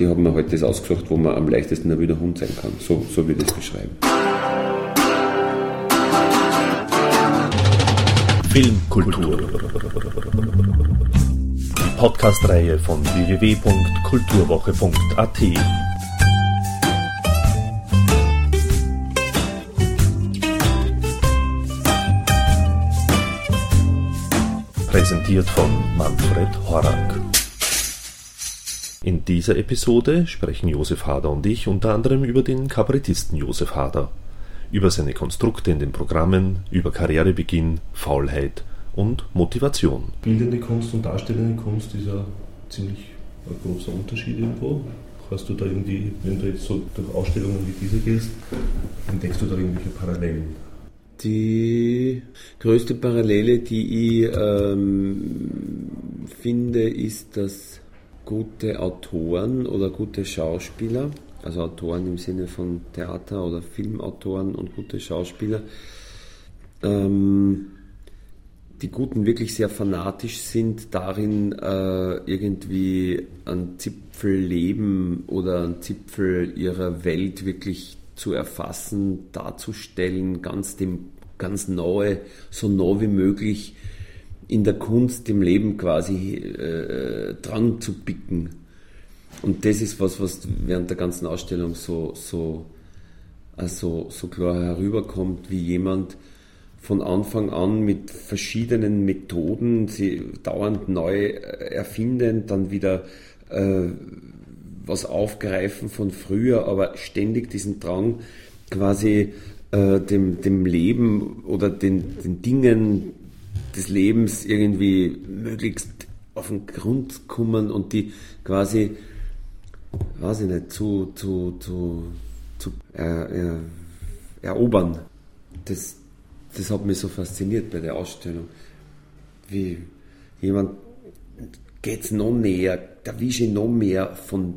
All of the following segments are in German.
Ich habe mir halt das ausgesucht, wo man am leichtesten ein wilder Hund sein kann. So, so würde ich es beschreiben. Filmkultur. Die Podcast-Reihe von www.kulturwoche.at. Präsentiert von Manfred Horak. In dieser Episode sprechen Josef Hader und ich unter anderem über den Kabarettisten Josef Hader, über seine Konstrukte in den Programmen, über Karrierebeginn, Faulheit und Motivation. Bildende Kunst und darstellende Kunst ist ja ziemlich ein großer Unterschied irgendwo. Hast du da irgendwie, wenn du jetzt so durch Ausstellungen wie diese gehst, entdeckst du da irgendwelche Parallelen? Die größte Parallele, die ich ähm, finde, ist, dass gute Autoren oder gute Schauspieler, also Autoren im Sinne von Theater- oder Filmautoren und gute Schauspieler, ähm, die Guten wirklich sehr fanatisch sind darin, äh, irgendwie einen Zipfel Leben oder einen Zipfel ihrer Welt wirklich zu erfassen, darzustellen, ganz dem ganz nahe, so nah wie möglich in der Kunst, im Leben quasi äh, dran zu picken. Und das ist was, was während der ganzen Ausstellung so, so, also so klar herüberkommt, wie jemand von Anfang an mit verschiedenen Methoden, sie dauernd neu erfinden, dann wieder äh, was aufgreifen von früher, aber ständig diesen Drang quasi äh, dem, dem Leben oder den, den Dingen des Lebens irgendwie möglichst auf den Grund kommen und die quasi, weiß ich nicht, zu, zu, zu, zu äh, äh, erobern. Das, das hat mich so fasziniert bei der Ausstellung. Wie jemand geht noch näher, da wische ich noch mehr von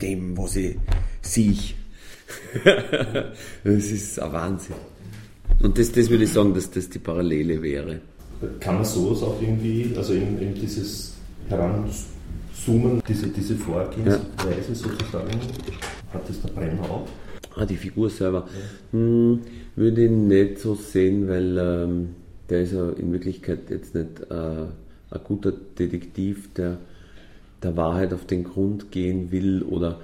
dem, was ich sehe. das ist ein Wahnsinn. Und das, das würde ich sagen, dass das die Parallele wäre. Kann man sowas auch irgendwie, also eben, eben dieses Heranzoomen, diese, diese Vorgehensweise ja. sozusagen, hat das der Brenner auch? Ah, die Figur selber. Ja. Hm, würde ich nicht so sehen, weil ähm, der ist ja in Wirklichkeit jetzt nicht äh, ein guter Detektiv, der der Wahrheit auf den Grund gehen will oder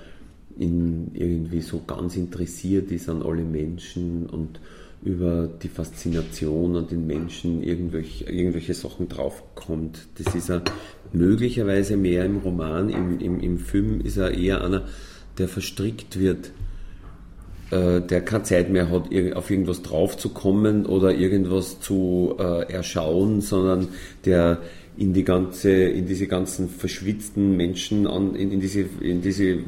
in irgendwie so ganz interessiert ist an alle Menschen und über die Faszination an den Menschen irgendwelche, irgendwelche Sachen draufkommt. Das ist er möglicherweise mehr im Roman, im, im, im Film ist er eher einer, der verstrickt wird, äh, der keine Zeit mehr hat, auf irgendwas draufzukommen oder irgendwas zu äh, erschauen, sondern der in die ganze, in diese ganzen verschwitzten Menschen an, in, in diese, in diese,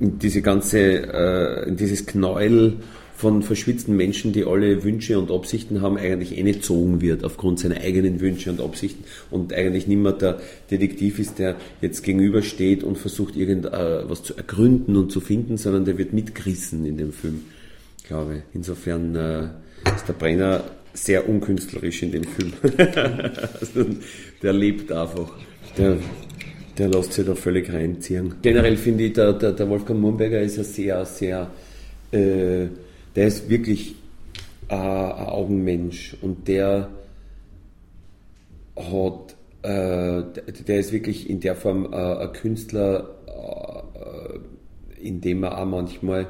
in diese ganze, äh, in dieses Knäuel von verschwitzten Menschen, die alle Wünsche und Absichten haben, eigentlich eh nicht gezogen wird aufgrund seiner eigenen Wünsche und Absichten und eigentlich nicht mehr der Detektiv ist, der jetzt gegenübersteht und versucht irgendwas äh, zu ergründen und zu finden, sondern der wird mitgerissen in dem Film, glaube ich. Insofern äh, ist der Brenner sehr unkünstlerisch in dem Film. der lebt einfach. Der, der lässt sich da völlig reinziehen. Generell finde ich, der, der, der Wolfgang Mumberger ist ja sehr, sehr, äh, der ist wirklich äh, ein Augenmensch und der hat, äh, der ist wirklich in der Form äh, ein Künstler, äh, indem er auch manchmal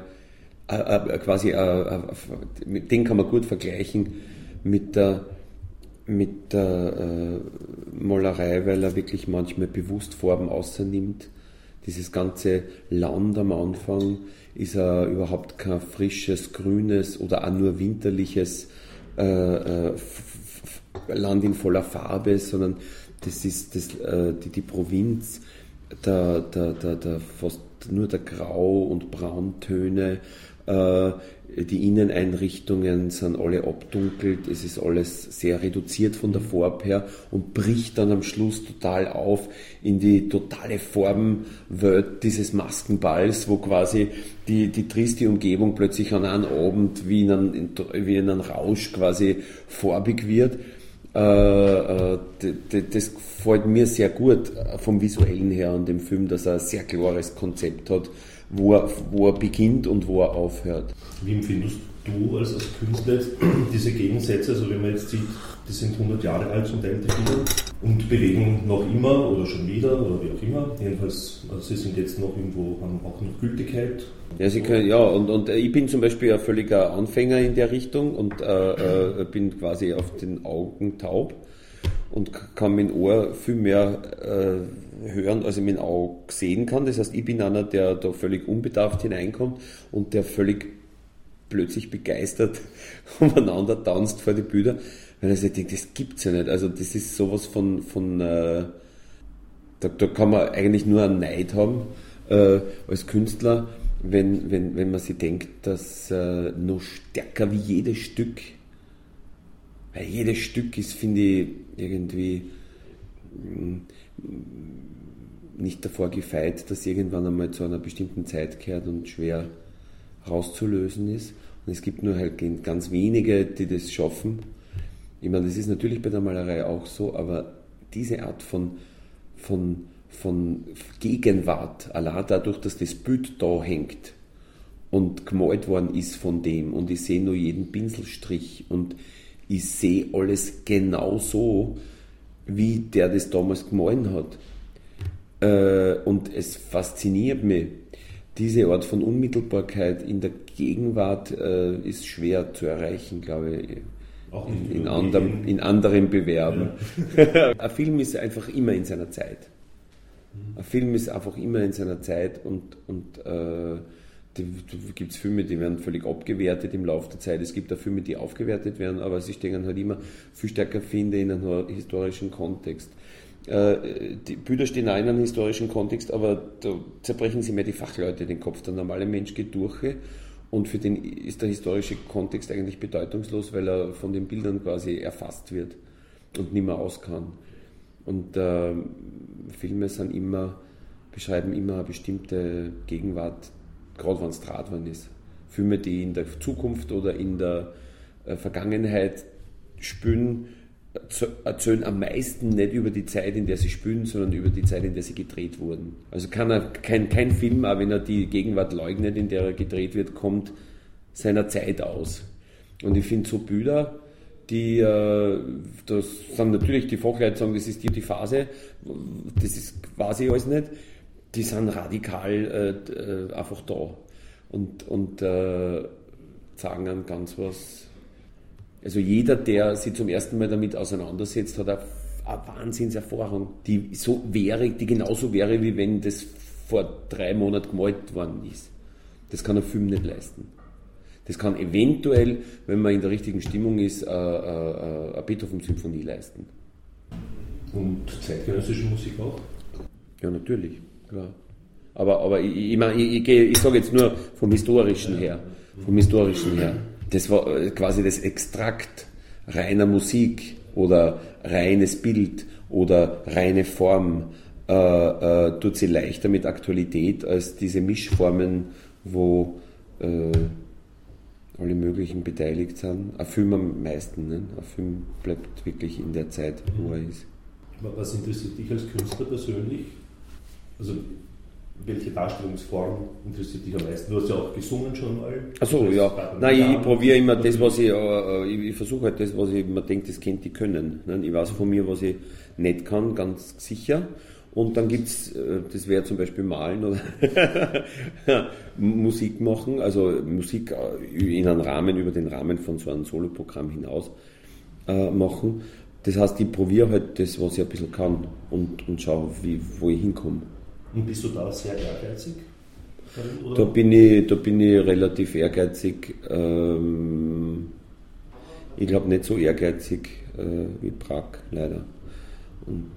äh, äh, quasi, dem kann man gut vergleichen, mit der, mit der Malerei, weil er wirklich manchmal bewusst Farben außernimmt. Dieses ganze Land am Anfang ist er überhaupt kein frisches, grünes oder auch nur winterliches äh, äh, Land in voller Farbe, sondern das ist das, äh, die, die Provinz, der, der, der, der, fast nur der Grau- und Brauntöne, äh, die Inneneinrichtungen sind alle abdunkelt, es ist alles sehr reduziert von der Farbe her und bricht dann am Schluss total auf in die totale Farbenwelt dieses Maskenballs, wo quasi die, die triste Umgebung plötzlich an einem Abend wie in einem, wie in einem Rausch quasi farbig wird. Äh, äh, das gefällt mir sehr gut vom Visuellen her an dem Film, dass er ein sehr klares Konzept hat, wo er, wo er beginnt und wo er aufhört. Wie empfindest du als, als Künstler diese Gegensätze, also wenn man jetzt sieht, die sind 100 Jahre alt zum Teil die Bilder und bewegen noch immer oder schon wieder oder wie auch immer. Jedenfalls, also sie sind jetzt noch irgendwo, haben auch noch Gültigkeit. Ja, sie können, ja und, und ich bin zum Beispiel ein völliger Anfänger in der Richtung und äh, äh, bin quasi auf den Augen taub und kann mein Ohr viel mehr äh, hören, als ich mein Auge sehen kann. Das heißt, ich bin einer, der da völlig unbedarft hineinkommt und der völlig plötzlich begeistert umeinander tanzt vor die Bilder, weil sich denkt, das gibt's ja nicht. Also das ist sowas von, von äh, da, da kann man eigentlich nur einen Neid haben äh, als Künstler, wenn, wenn, wenn man sich denkt, dass äh, noch stärker wie jedes Stück, weil jedes Stück ist, finde ich, irgendwie mm, nicht davor gefeit, dass irgendwann einmal zu einer bestimmten Zeit kehrt und schwer rauszulösen ist. Und es gibt nur halt ganz wenige, die das schaffen. Ich meine, das ist natürlich bei der Malerei auch so, aber diese Art von, von, von Gegenwart, allein dadurch, dass das Bild da hängt und gemalt worden ist von dem und ich sehe nur jeden Pinselstrich und ich sehe alles genau so, wie der das damals gemalt hat. Äh, und es fasziniert mich diese Art von Unmittelbarkeit in der Gegenwart äh, ist schwer zu erreichen, glaube ich. Auch in, in, anderem, in anderen Bewerben. Ja. Ein Film ist einfach immer in seiner Zeit. Ein Film ist einfach immer in seiner Zeit und, und äh, gibt es Filme, die werden völlig abgewertet im Laufe der Zeit. Es gibt auch Filme, die aufgewertet werden, aber sie stehen halt immer viel stärker, finde in einem historischen Kontext. Äh, die Bilder stehen auch in einem historischen Kontext, aber da zerbrechen sie mehr die Fachleute den Kopf. Der normale Mensch geht durch und für den ist der historische Kontext eigentlich bedeutungslos, weil er von den Bildern quasi erfasst wird und nicht mehr aus kann. Und äh, Filme sind immer, beschreiben immer eine bestimmte Gegenwart, gerade wenn es Drahtwand ist. Filme, die in der Zukunft oder in der äh, Vergangenheit spüren, erzählen am meisten nicht über die Zeit, in der sie spielen, sondern über die Zeit, in der sie gedreht wurden. Also kann er, kein, kein Film, auch wenn er die Gegenwart leugnet, in der er gedreht wird, kommt seiner Zeit aus. Und ich finde so Bilder, die, äh, das sind natürlich die Fachleute sagen, das ist die, die Phase, das ist quasi alles nicht, die sind radikal äh, äh einfach da und, und äh, sagen dann ganz was also jeder, der sich zum ersten Mal damit auseinandersetzt, hat eine, eine Wahnsinnserfahrung, die so wäre, die genauso wäre, wie wenn das vor drei Monaten gemalt worden ist. Das kann ein Film nicht leisten. Das kann eventuell, wenn man in der richtigen Stimmung ist, eine, eine Beethoven-Symphonie leisten. Und zeitgenössische Musik auch? Ja, natürlich, klar. Aber, aber ich, ich, ich, ich, sage jetzt nur vom Historischen her. Vom Historischen her. Das war äh, quasi das Extrakt reiner Musik oder reines Bild oder reine Form äh, äh, tut sie leichter mit Aktualität als diese Mischformen, wo äh, alle möglichen beteiligt sind. Ein Film am meisten. Ne? Ein Film bleibt wirklich in der Zeit, wo er ist. Was interessiert dich als Künstler persönlich? Also welche Darstellungsform interessiert dich am meisten? Du hast ja auch gesungen schon mal. Achso, ja. Nein, ich probiere immer das, was ich, äh, ich, ich versuche halt das, was ich mir denke, das kennt die können. Ne? Ich weiß von mir, was ich nicht kann, ganz sicher. Und dann gibt es, äh, das wäre zum Beispiel malen oder Musik machen, also Musik äh, in einem Rahmen, über den Rahmen von so einem Soloprogramm hinaus machen. Das heißt, ich probiere halt das, was ich ein bisschen kann und, und schaue, wie, wo ich hinkomme. Und bist du da sehr ehrgeizig? Da bin, ich, da bin ich relativ ehrgeizig. Ähm, ich glaube nicht so ehrgeizig äh, wie Prag, leider. Und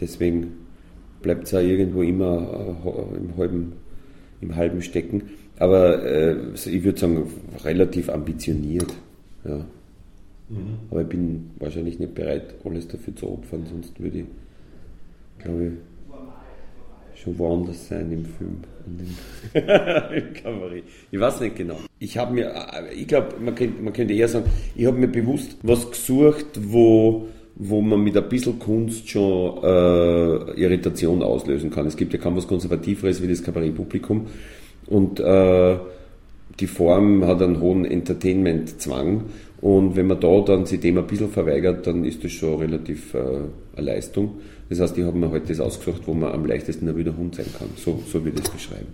deswegen bleibt es auch irgendwo immer äh, im, halben, im halben Stecken. Aber äh, ich würde sagen, relativ ambitioniert. Ja. Mhm. Aber ich bin wahrscheinlich nicht bereit, alles dafür zu opfern, sonst würde ich, glaube ich, schon woanders sein im Film. Im Kabarett. Ich weiß nicht genau. Ich habe mir, ich glaube, man könnte, man könnte eher sagen, ich habe mir bewusst was gesucht, wo, wo man mit ein bisschen Kunst schon äh, Irritation auslösen kann. Es gibt ja kaum was Konservativeres wie das Kabarettpublikum. Und äh, die Form hat einen hohen Entertainment-Zwang. Und wenn man da dann sich dem ein bisschen verweigert, dann ist das schon relativ äh, eine Leistung. Das heißt, ich habe mir halt das ausgesucht, wo man am leichtesten ein Hund sein kann. So, so würde ich das beschreiben.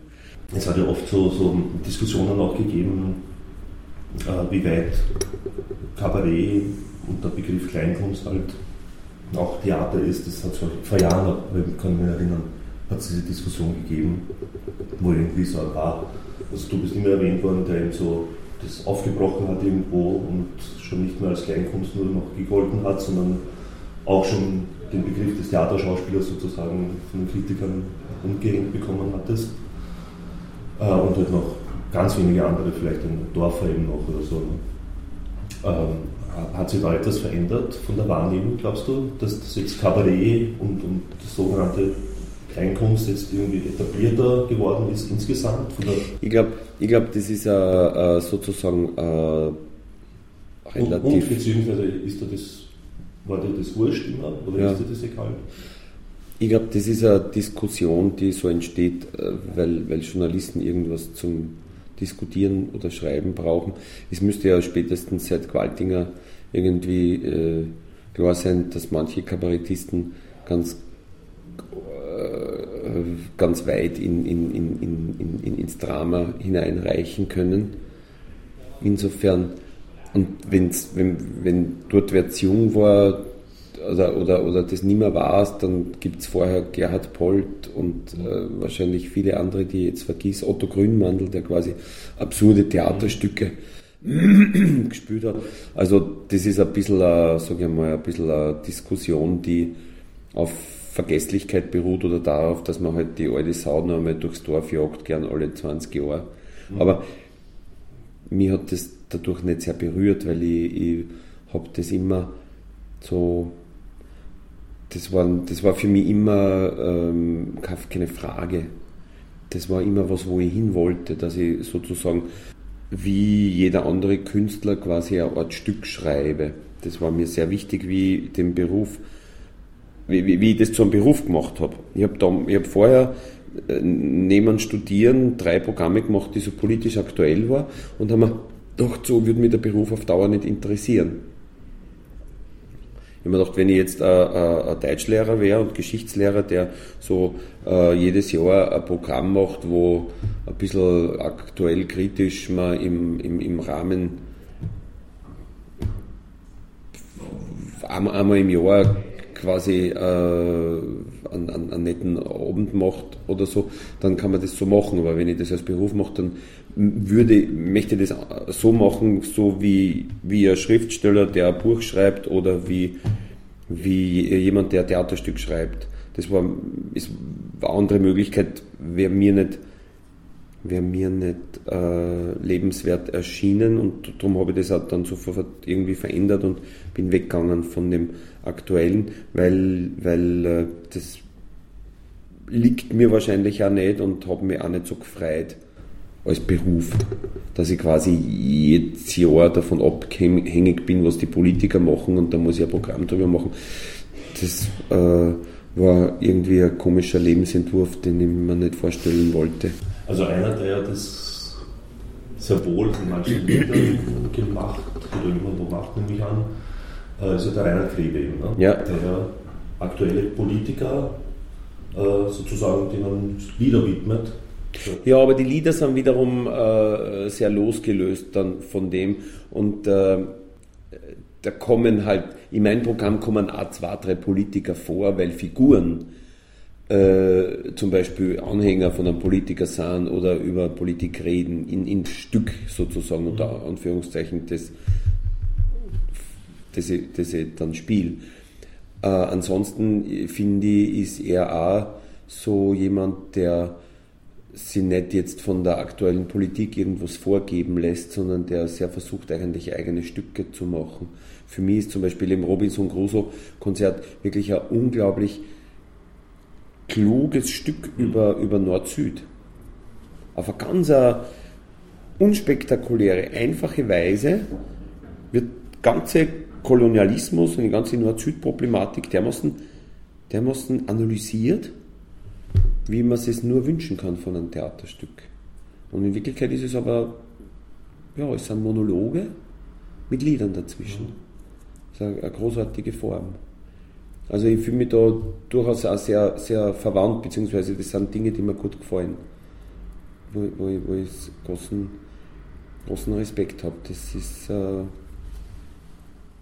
Es hat ja oft so, so Diskussionen auch gegeben, äh, wie weit Kabarett und der Begriff Kleinkunst halt auch Theater ist. Das hat vor Jahren, ich kann mich erinnern, hat es diese Diskussion gegeben, wo irgendwie so war, also du bist immer erwähnt worden, der eben so das aufgebrochen hat irgendwo und schon nicht mehr als Kleinkunst nur noch gegolten hat, sondern auch schon den Begriff des Theaterschauspielers sozusagen von den Kritikern umgehängt bekommen hattest. Äh, und halt noch ganz wenige andere, vielleicht ein Dorfer eben noch oder so. Ähm, hat sich da etwas verändert von der Wahrnehmung, glaubst du, dass das jetzt Kabarett und, und das sogenannte Kleinkunst jetzt irgendwie etablierter geworden ist insgesamt? ich glaube, ich glaub, das ist uh, sozusagen uh, relativ. Und, und beziehungsweise ist da das, war dir das wurscht immer oder ja. ist dir das egal? Ich glaube, das ist eine Diskussion, die so entsteht, weil, weil Journalisten irgendwas zum Diskutieren oder Schreiben brauchen. Es müsste ja spätestens seit Qualtinger irgendwie äh, klar sein, dass manche Kabarettisten ganz äh, ganz weit in, in, in, in, ins Drama hineinreichen können. Insofern, und wenn's, wenn, wenn dort wer jung war oder, oder, oder das nicht mehr war, dann gibt es vorher Gerhard Polt und äh, wahrscheinlich viele andere, die ich jetzt vergiss, Otto Grünmandel, der quasi absurde Theaterstücke gespielt hat. Also das ist ein bisschen, sage ich mal, ein bisschen eine Diskussion, die auf Vergesslichkeit beruht oder darauf, dass man halt die alte Sau noch einmal durchs Dorf jagt, gern alle 20 Jahre. Mhm. Aber mich hat das dadurch nicht sehr berührt, weil ich, ich habe das immer so, das war, das war für mich immer ähm, keine Frage. Das war immer was, wo ich hin wollte, dass ich sozusagen wie jeder andere Künstler quasi eine Art Stück schreibe. Das war mir sehr wichtig, wie ich den Beruf wie, wie, ich das zum Beruf gemacht habe. Ich habe hab vorher äh, neben Studieren drei Programme gemacht, die so politisch aktuell waren und haben mir gedacht, so würde mich der Beruf auf Dauer nicht interessieren. Ich habe mir gedacht, wenn ich jetzt ein, Deutschlehrer wäre und Geschichtslehrer, der so äh, jedes Jahr ein Programm macht, wo ein bisschen aktuell kritisch man im, im, im Rahmen einmal im Jahr quasi äh, einen, einen, netten Abend macht oder so, dann kann man das so machen. Aber wenn ich das als Beruf mache, dann würde, möchte ich das so machen, so wie, wie ein Schriftsteller, der ein Buch schreibt oder wie, wie jemand, der ein Theaterstück schreibt. Das war, ist eine andere Möglichkeit, wäre mir nicht wäre mir nicht äh, lebenswert erschienen und darum habe ich das auch dann sofort irgendwie verändert und bin weggegangen von dem aktuellen, weil, weil äh, das liegt mir wahrscheinlich auch nicht und habe mich auch nicht so gefreut als Beruf, dass ich quasi jedes Jahr davon abhängig bin, was die Politiker machen und da muss ich ein Programm drüber machen. Das äh, war irgendwie ein komischer Lebensentwurf, den ich mir nicht vorstellen wollte. Also einer, der das sehr wohl in manchen Ländern gemacht oder immer wo macht, nehme ich an, äh, ist ja der Reinhard Grebe eben, ne? ja. der aktuelle Politiker äh, sozusagen, denen Lieder widmet. Ja, aber die Lieder sind wiederum äh, sehr losgelöst dann von dem und äh, da kommen halt, in meinem Programm kommen auch zwei, drei Politiker vor, weil Figuren äh, zum Beispiel Anhänger von einem Politiker sind oder über Politik reden, in, in Stück sozusagen, unter. Anführungszeichen, das, das, ich, das ich dann spiele. Äh, ansonsten finde ich, ist er auch so jemand, der sie nicht jetzt von der aktuellen Politik irgendwas vorgeben lässt, sondern der sehr versucht, eigentlich eigene Stücke zu machen. Für mich ist zum Beispiel im Robinson Crusoe Konzert wirklich ein unglaublich kluges Stück über, über Nord-Süd. Auf eine ganz äh, unspektakuläre, einfache Weise wird ganze Kolonialismus und die ganze Nord-Süd-Problematik dermaßen, dermaßen analysiert, wie man es nur wünschen kann von einem Theaterstück. Und in Wirklichkeit ist es aber, ja, es sind Monologe mit Liedern dazwischen. Das ist eine großartige Form. Also ich fühle mich da durchaus auch sehr, sehr verwandt, beziehungsweise das sind Dinge, die mir gut gefallen, wo, wo, ich, wo ich großen, großen Respekt habe. Das ist... Äh,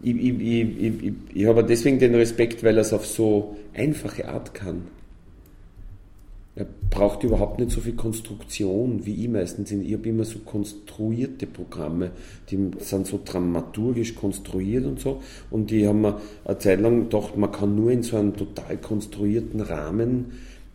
ich, ich, ich, ich, ich habe deswegen den Respekt, weil er es auf so einfache Art kann. Er braucht überhaupt nicht so viel Konstruktion wie ich meistens. Ich habe immer so konstruierte Programme, die sind so dramaturgisch konstruiert und so. Und die haben mir eine Zeit lang gedacht, man kann nur in so einem total konstruierten Rahmen,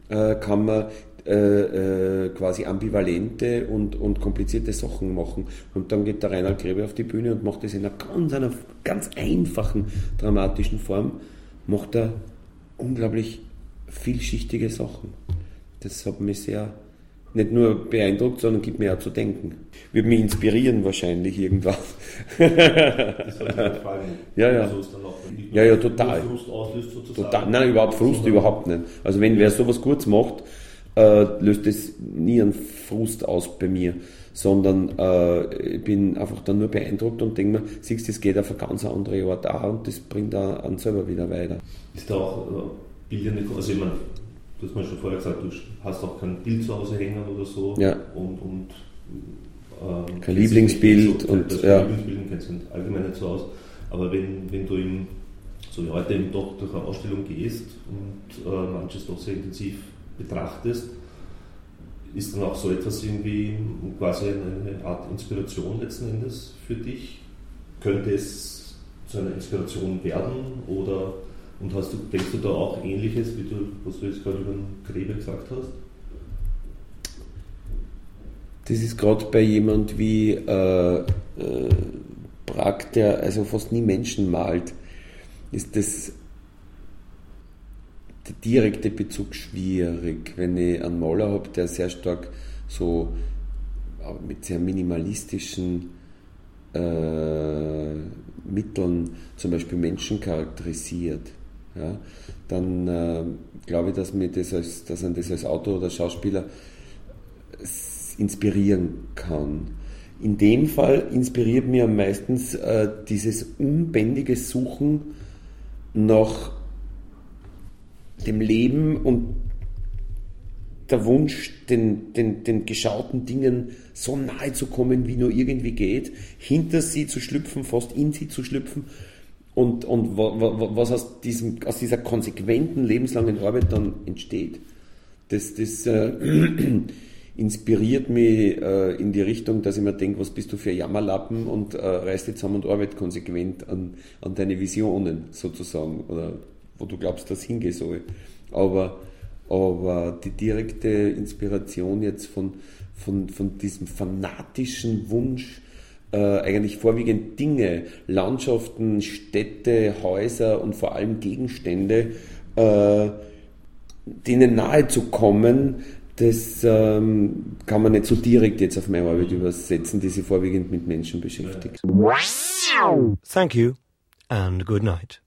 äh, kann man äh, äh, quasi ambivalente und, und komplizierte Sachen machen. Und dann geht der Reinhard Grebe auf die Bühne und macht das in einer ganz, einer ganz einfachen dramatischen Form, macht er unglaublich vielschichtige Sachen. Das hat mich sehr nicht nur beeindruckt, sondern gibt mir auch zu denken. Würde mich inspirieren wahrscheinlich irgendwas. das soll fragen. Ja, ja. Also ja, ja, total. Frust auslöst sozusagen. Total. Nein, überhaupt Frust überhaupt nicht. Also wenn wer sowas kurz macht, äh, löst es nie einen Frust aus bei mir, sondern äh, ich bin einfach dann nur beeindruckt und denke mir, siehst du, es geht auf eine ganz andere Art da und das bringt da an selber wieder weiter. Ist da auch äh, bildende, also ich meine, du hast mir schon vorher gesagt, du hast auch kein Bild zu Hause hängen oder so ja. und, und ähm, kein Lieblingsbild so, und das ja. Lieblingsbild kennst du allgemein nicht so aus, aber wenn, wenn du im, so wie heute eben doch durch eine Ausstellung gehst und äh, manches doch sehr intensiv betrachtest, ist dann auch so etwas irgendwie quasi eine Art Inspiration letzten Endes für dich? Könnte es zu einer Inspiration werden oder und hast du, denkst du da auch ähnliches, wie du, was du jetzt gerade über den Grebe gesagt hast? Das ist gerade bei jemand wie äh, äh, Brack, der also fast nie Menschen malt, ist das der direkte Bezug schwierig. Wenn ich einen Maler habe, der sehr stark so mit sehr minimalistischen äh, Mitteln zum Beispiel Menschen charakterisiert, ja, dann äh, glaube ich, dass, mir das man das als Autor oder Schauspieler inspirieren kann. In dem Fall inspiriert mir meistens äh, dieses unbändige Suchen nach dem Leben und der Wunsch, den, den, den geschauten Dingen so nahe zu kommen, wie nur irgendwie geht, hinter sie zu schlüpfen, fast in sie zu schlüpfen und, und was aus, diesem, aus dieser konsequenten lebenslangen Arbeit dann entsteht. Das, das äh, inspiriert mich äh, in die Richtung, dass ich mir denke, was bist du für Jammerlappen und äh, reiß dich zusammen und arbeite konsequent an, an deine Visionen sozusagen oder wo du glaubst, dass hingehen soll. Aber, aber die direkte Inspiration jetzt von, von, von diesem fanatischen Wunsch, äh, eigentlich vorwiegend Dinge, Landschaften, Städte, Häuser und vor allem Gegenstände, äh, denen nahe zu kommen, das ähm, kann man nicht so direkt jetzt auf meine Arbeit übersetzen, die sich vorwiegend mit Menschen beschäftigt. Thank you and good night.